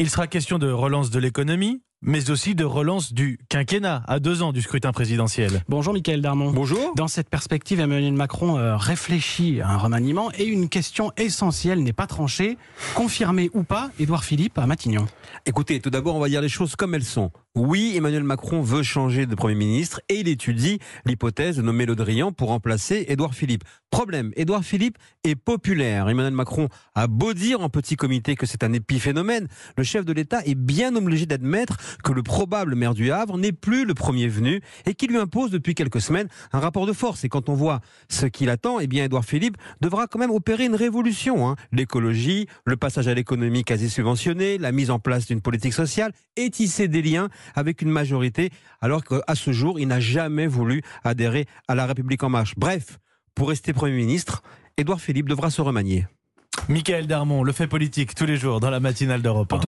Il sera question de relance de l'économie, mais aussi de relance du quinquennat à deux ans du scrutin présidentiel. Bonjour Michael Darmon. Bonjour. Dans cette perspective, Emmanuel Macron euh, réfléchit à un remaniement et une question essentielle n'est pas tranchée. Confirmer ou pas Édouard Philippe à Matignon Écoutez, tout d'abord, on va dire les choses comme elles sont. Oui, Emmanuel Macron veut changer de Premier ministre et il étudie l'hypothèse de nommer Le Drian pour remplacer Édouard Philippe. Problème, Édouard Philippe est populaire. Emmanuel Macron a beau dire en petit comité que c'est un épiphénomène, le chef de l'État est bien obligé d'admettre que le probable maire du Havre n'est plus le premier venu et qu'il lui impose depuis quelques semaines un rapport de force. Et quand on voit ce qu'il attend, eh bien Édouard Philippe devra quand même opérer une révolution. Hein. L'écologie, le passage à l'économie quasi subventionnée, la mise en place d'une politique sociale et tisser des liens avec une majorité, alors qu'à ce jour, il n'a jamais voulu adhérer à la République en marche. Bref, pour rester Premier ministre, Édouard Philippe devra se remanier. Michael Darmon, le fait politique tous les jours dans la matinale d'Europe 1.